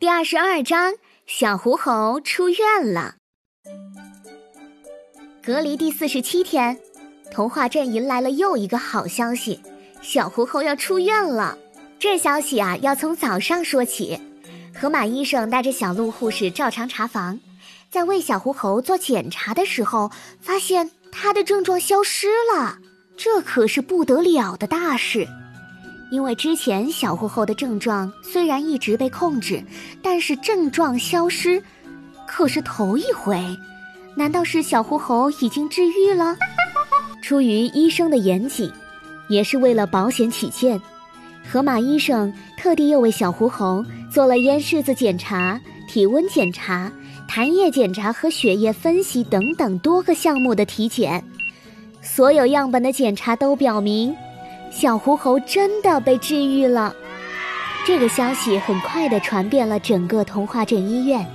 第二十二章，小狐猴出院了。隔离第四十七天，童话镇迎来了又一个好消息：小狐猴要出院了。这消息啊，要从早上说起。河马医生带着小鹿护士照常查房，在为小狐猴做检查的时候，发现他的症状消失了。这可是不得了的大事。因为之前小狐猴的症状虽然一直被控制，但是症状消失，可是头一回。难道是小狐猴已经治愈了？出于医生的严谨，也是为了保险起见，河马医生特地又为小狐猴做了咽拭子检查、体温检查、痰液检查和血液分析等等多个项目的体检。所有样本的检查都表明。小狐猴真的被治愈了，这个消息很快的传遍了整个童话镇医院。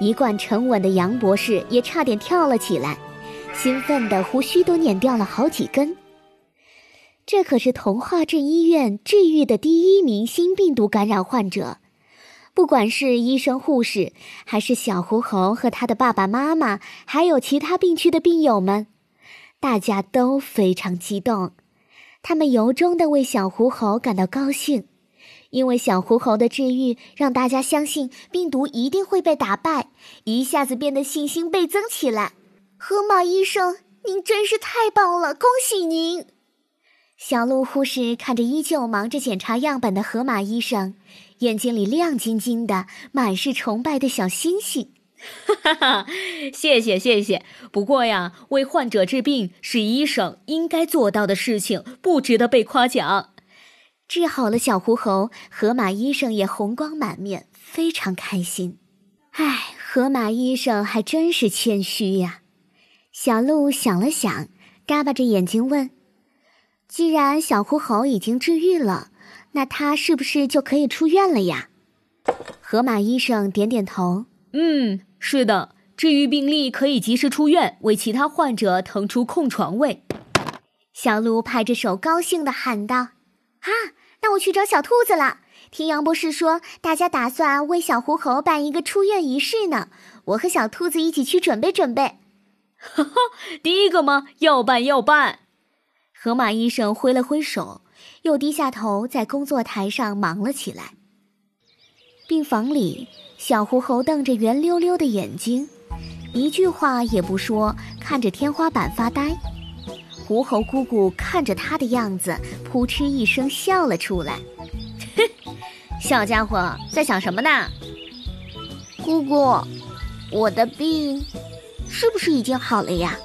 一贯沉稳的杨博士也差点跳了起来，兴奋的胡须都碾掉了好几根。这可是童话镇医院治愈的第一名新病毒感染患者，不管是医生、护士，还是小狐猴和他的爸爸妈妈，还有其他病区的病友们，大家都非常激动。他们由衷的为小狐猴感到高兴，因为小狐猴的治愈让大家相信病毒一定会被打败，一下子变得信心倍增起来。河马医生，您真是太棒了，恭喜您！小鹿护士看着依旧忙着检查样本的河马医生，眼睛里亮晶晶的，满是崇拜的小星星。哈哈，谢谢谢谢。不过呀，为患者治病是医生应该做到的事情，不值得被夸奖。治好了小狐猴，河马医生也红光满面，非常开心。唉，河马医生还真是谦虚呀。小鹿想了想，眨巴着眼睛问：“既然小狐猴已经治愈了，那他是不是就可以出院了呀？”河马医生点点头：“嗯。”是的，治愈病例可以及时出院，为其他患者腾出空床位。小鹿拍着手，高兴地喊道：“啊，那我去找小兔子了。听杨博士说，大家打算为小狐猴办一个出院仪式呢。我和小兔子一起去准备准备。”哈哈，第一个吗？要办要办。河马医生挥了挥手，又低下头在工作台上忙了起来。病房里。小狐猴瞪着圆溜溜的眼睛，一句话也不说，看着天花板发呆。狐猴姑姑看着他的样子，扑哧一声笑了出来：“ 哼，小家伙在想什么呢？”姑姑，我的病是不是已经好了呀？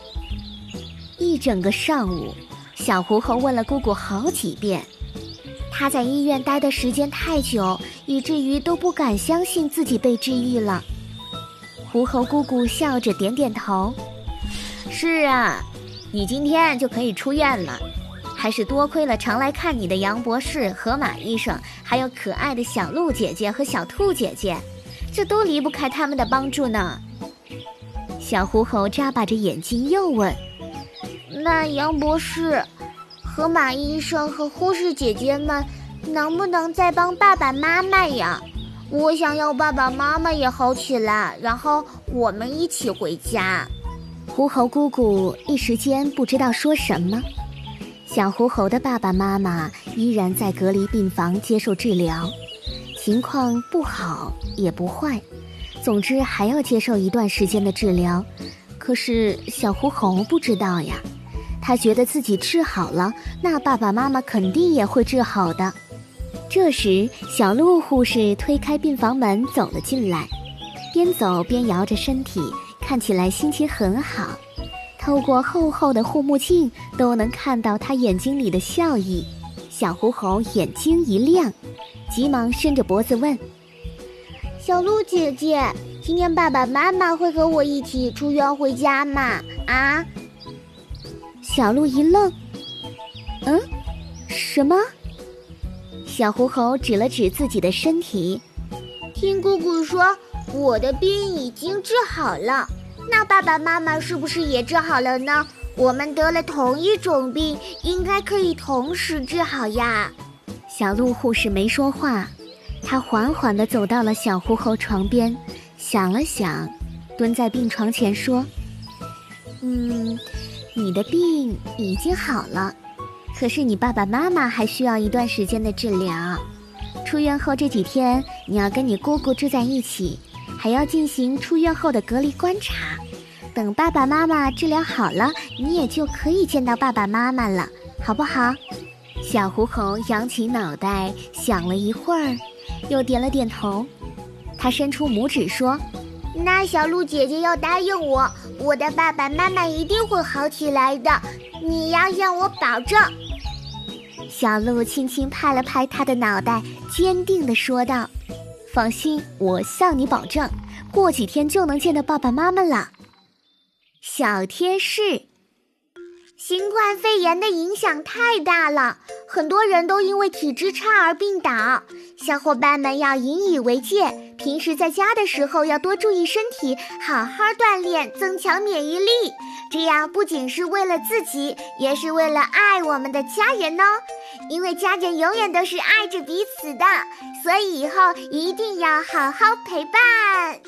一整个上午，小狐猴问了姑姑好几遍。他在医院待的时间太久，以至于都不敢相信自己被治愈了。狐猴姑姑笑着点点头：“是啊，你今天就可以出院了。还是多亏了常来看你的杨博士、河马医生，还有可爱的小鹿姐姐和小兔姐姐，这都离不开他们的帮助呢。”小狐猴眨巴着眼睛又问：“那杨博士？”河马医生和护士姐姐们，能不能再帮爸爸妈妈呀？我想要爸爸妈妈也好起来，然后我们一起回家。狐猴姑姑一时间不知道说什么。小狐猴的爸爸妈妈依然在隔离病房接受治疗，情况不好也不坏，总之还要接受一段时间的治疗。可是小狐猴不知道呀。他觉得自己治好了，那爸爸妈妈肯定也会治好的。这时，小鹿护士推开病房门走了进来，边走边摇着身体，看起来心情很好。透过厚厚的护目镜，都能看到他眼睛里的笑意。小狐猴眼睛一亮，急忙伸着脖子问：“小鹿姐姐，今天爸爸妈妈会和我一起出院回家吗？”啊？小鹿一愣，嗯，什么？小狐猴指了指自己的身体，听姑姑说我的病已经治好了，那爸爸妈妈是不是也治好了呢？我们得了同一种病，应该可以同时治好呀。小鹿护士没说话，他缓缓地走到了小狐猴床边，想了想，蹲在病床前说：“嗯，你的病已经好了，可是你爸爸妈妈还需要一段时间的治疗。出院后这几天，你要跟你姑姑住在一起，还要进行出院后的隔离观察。等爸爸妈妈治疗好了，你也就可以见到爸爸妈妈了，好不好？”小狐猴扬起脑袋想了一会儿。又点了点头，他伸出拇指说：“那小鹿姐姐要答应我，我的爸爸妈妈一定会好起来的，你要向我保证。”小鹿轻轻拍了拍他的脑袋，坚定地说道：“放心，我向你保证，过几天就能见到爸爸妈妈了。”小贴士。新冠肺炎的影响太大了，很多人都因为体质差而病倒。小伙伴们要引以为戒，平时在家的时候要多注意身体，好好锻炼，增强免疫力。这样不仅是为了自己，也是为了爱我们的家人哦。因为家人永远都是爱着彼此的，所以以后一定要好好陪伴。